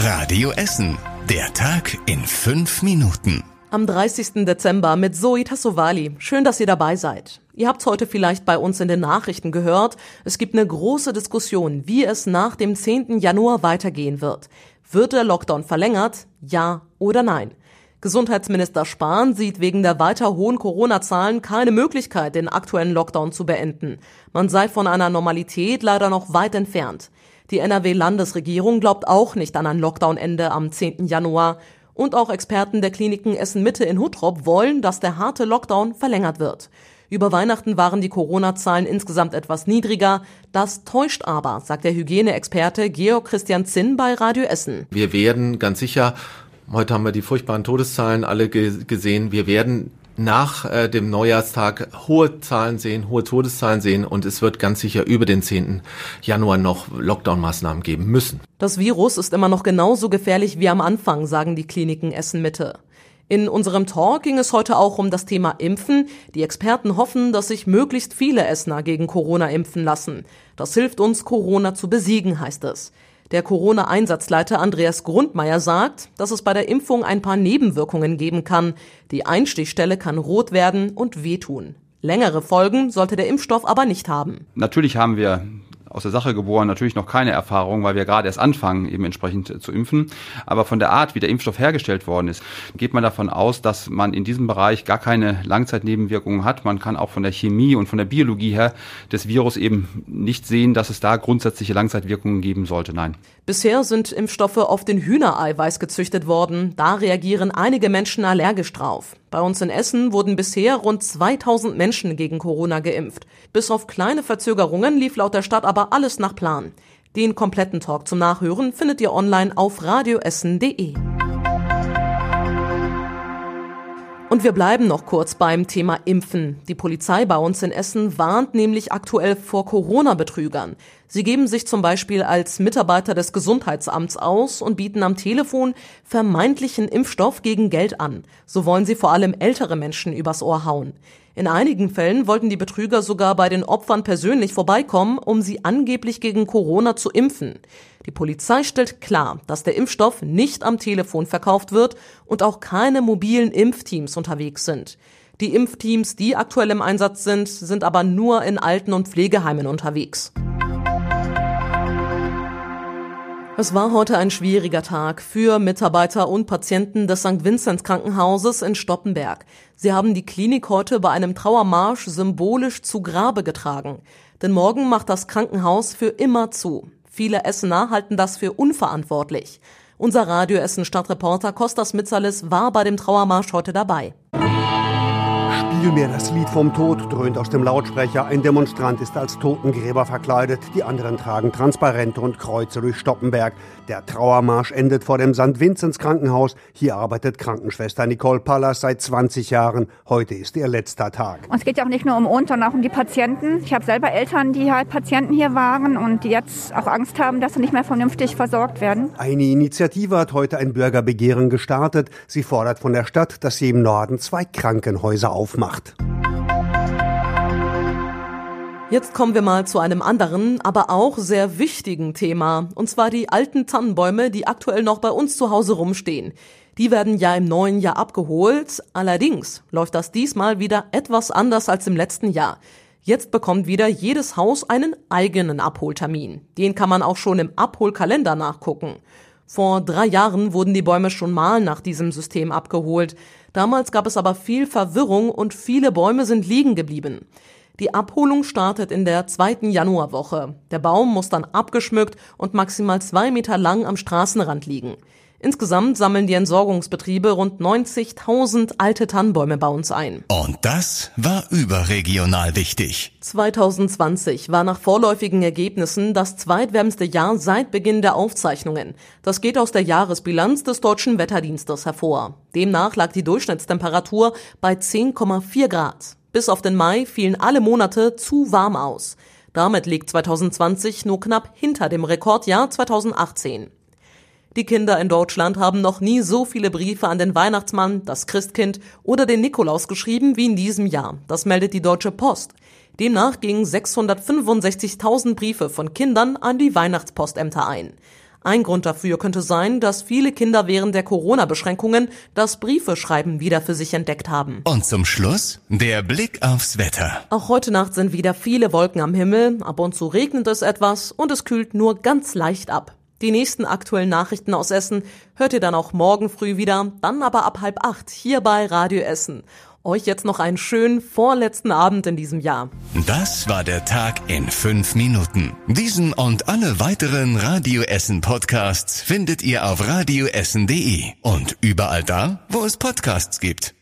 Radio Essen. Der Tag in fünf Minuten. Am 30. Dezember mit Zoe Tassovali. Schön, dass ihr dabei seid. Ihr habt heute vielleicht bei uns in den Nachrichten gehört. Es gibt eine große Diskussion, wie es nach dem 10. Januar weitergehen wird. Wird der Lockdown verlängert? Ja oder nein? Gesundheitsminister Spahn sieht wegen der weiter hohen Corona-Zahlen keine Möglichkeit, den aktuellen Lockdown zu beenden. Man sei von einer Normalität leider noch weit entfernt. Die NRW-Landesregierung glaubt auch nicht an ein Lockdown-Ende am 10. Januar. Und auch Experten der Kliniken Essen-Mitte in Huttrop wollen, dass der harte Lockdown verlängert wird. Über Weihnachten waren die Corona-Zahlen insgesamt etwas niedriger. Das täuscht aber, sagt der Hygieneexperte Georg Christian Zinn bei Radio Essen. Wir werden ganz sicher Heute haben wir die furchtbaren Todeszahlen alle ge gesehen. Wir werden nach äh, dem Neujahrstag hohe Zahlen sehen, hohe Todeszahlen sehen und es wird ganz sicher über den 10. Januar noch Lockdown-Maßnahmen geben müssen. Das Virus ist immer noch genauso gefährlich wie am Anfang, sagen die Kliniken Essen Mitte. In unserem Talk ging es heute auch um das Thema Impfen. Die Experten hoffen, dass sich möglichst viele Essener gegen Corona impfen lassen. Das hilft uns, Corona zu besiegen, heißt es. Der Corona-Einsatzleiter Andreas Grundmeier sagt, dass es bei der Impfung ein paar Nebenwirkungen geben kann. Die Einstichstelle kann rot werden und wehtun. Längere Folgen sollte der Impfstoff aber nicht haben. Natürlich haben wir aus der Sache geboren natürlich noch keine Erfahrung, weil wir gerade erst anfangen, eben entsprechend zu impfen. Aber von der Art, wie der Impfstoff hergestellt worden ist, geht man davon aus, dass man in diesem Bereich gar keine Langzeitnebenwirkungen hat. Man kann auch von der Chemie und von der Biologie her des Virus eben nicht sehen, dass es da grundsätzliche Langzeitwirkungen geben sollte. Nein. Bisher sind Impfstoffe auf den Hühnereiweiß gezüchtet worden. Da reagieren einige Menschen allergisch drauf. Bei uns in Essen wurden bisher rund 2000 Menschen gegen Corona geimpft. Bis auf kleine Verzögerungen lief laut der Stadt aber alles nach Plan. Den kompletten Talk zum Nachhören findet ihr online auf radioessen.de. Und wir bleiben noch kurz beim Thema Impfen. Die Polizei bei uns in Essen warnt nämlich aktuell vor Corona-Betrügern. Sie geben sich zum Beispiel als Mitarbeiter des Gesundheitsamts aus und bieten am Telefon vermeintlichen Impfstoff gegen Geld an. So wollen sie vor allem ältere Menschen übers Ohr hauen. In einigen Fällen wollten die Betrüger sogar bei den Opfern persönlich vorbeikommen, um sie angeblich gegen Corona zu impfen. Die Polizei stellt klar, dass der Impfstoff nicht am Telefon verkauft wird und auch keine mobilen Impfteams unterwegs sind. Die Impfteams, die aktuell im Einsatz sind, sind aber nur in Alten- und Pflegeheimen unterwegs. Es war heute ein schwieriger Tag für Mitarbeiter und Patienten des St. Vinzenz Krankenhauses in Stoppenberg. Sie haben die Klinik heute bei einem Trauermarsch symbolisch zu Grabe getragen. Denn morgen macht das Krankenhaus für immer zu. Viele Essener halten das für unverantwortlich. Unser Radio Essen Stadtreporter Kostas Mitzalis war bei dem Trauermarsch heute dabei. Spiel mir das Lied vom Tod, dröhnt aus dem Lautsprecher. Ein Demonstrant ist als Totengräber verkleidet. Die anderen tragen Transparente und Kreuze durch Stoppenberg. Der Trauermarsch endet vor dem St. Vinzenz Krankenhaus. Hier arbeitet Krankenschwester Nicole Pallas seit 20 Jahren. Heute ist ihr letzter Tag. Und es geht ja auch nicht nur um uns, sondern auch um die Patienten. Ich habe selber Eltern, die halt Patienten hier waren und die jetzt auch Angst haben, dass sie nicht mehr vernünftig versorgt werden. Eine Initiative hat heute ein Bürgerbegehren gestartet. Sie fordert von der Stadt, dass sie im Norden zwei Krankenhäuser aufmacht. Jetzt kommen wir mal zu einem anderen, aber auch sehr wichtigen Thema. Und zwar die alten Tannenbäume, die aktuell noch bei uns zu Hause rumstehen. Die werden ja im neuen Jahr abgeholt. Allerdings läuft das diesmal wieder etwas anders als im letzten Jahr. Jetzt bekommt wieder jedes Haus einen eigenen Abholtermin. Den kann man auch schon im Abholkalender nachgucken. Vor drei Jahren wurden die Bäume schon mal nach diesem System abgeholt. Damals gab es aber viel Verwirrung und viele Bäume sind liegen geblieben. Die Abholung startet in der zweiten Januarwoche. Der Baum muss dann abgeschmückt und maximal zwei Meter lang am Straßenrand liegen. Insgesamt sammeln die Entsorgungsbetriebe rund 90.000 alte Tannenbäume bei uns ein. Und das war überregional wichtig. 2020 war nach vorläufigen Ergebnissen das zweitwärmste Jahr seit Beginn der Aufzeichnungen. Das geht aus der Jahresbilanz des Deutschen Wetterdienstes hervor. Demnach lag die Durchschnittstemperatur bei 10,4 Grad. Bis auf den Mai fielen alle Monate zu warm aus. Damit liegt 2020 nur knapp hinter dem Rekordjahr 2018. Die Kinder in Deutschland haben noch nie so viele Briefe an den Weihnachtsmann, das Christkind oder den Nikolaus geschrieben wie in diesem Jahr. Das meldet die Deutsche Post. Demnach gingen 665.000 Briefe von Kindern an die Weihnachtspostämter ein. Ein Grund dafür könnte sein, dass viele Kinder während der Corona-Beschränkungen das Briefeschreiben wieder für sich entdeckt haben. Und zum Schluss der Blick aufs Wetter. Auch heute Nacht sind wieder viele Wolken am Himmel, ab und zu regnet es etwas und es kühlt nur ganz leicht ab. Die nächsten aktuellen Nachrichten aus Essen hört ihr dann auch morgen früh wieder, dann aber ab halb acht hier bei Radio Essen. Euch jetzt noch einen schönen vorletzten Abend in diesem Jahr. Das war der Tag in fünf Minuten. Diesen und alle weiteren Radio Essen Podcasts findet ihr auf radioessen.de und überall da, wo es Podcasts gibt.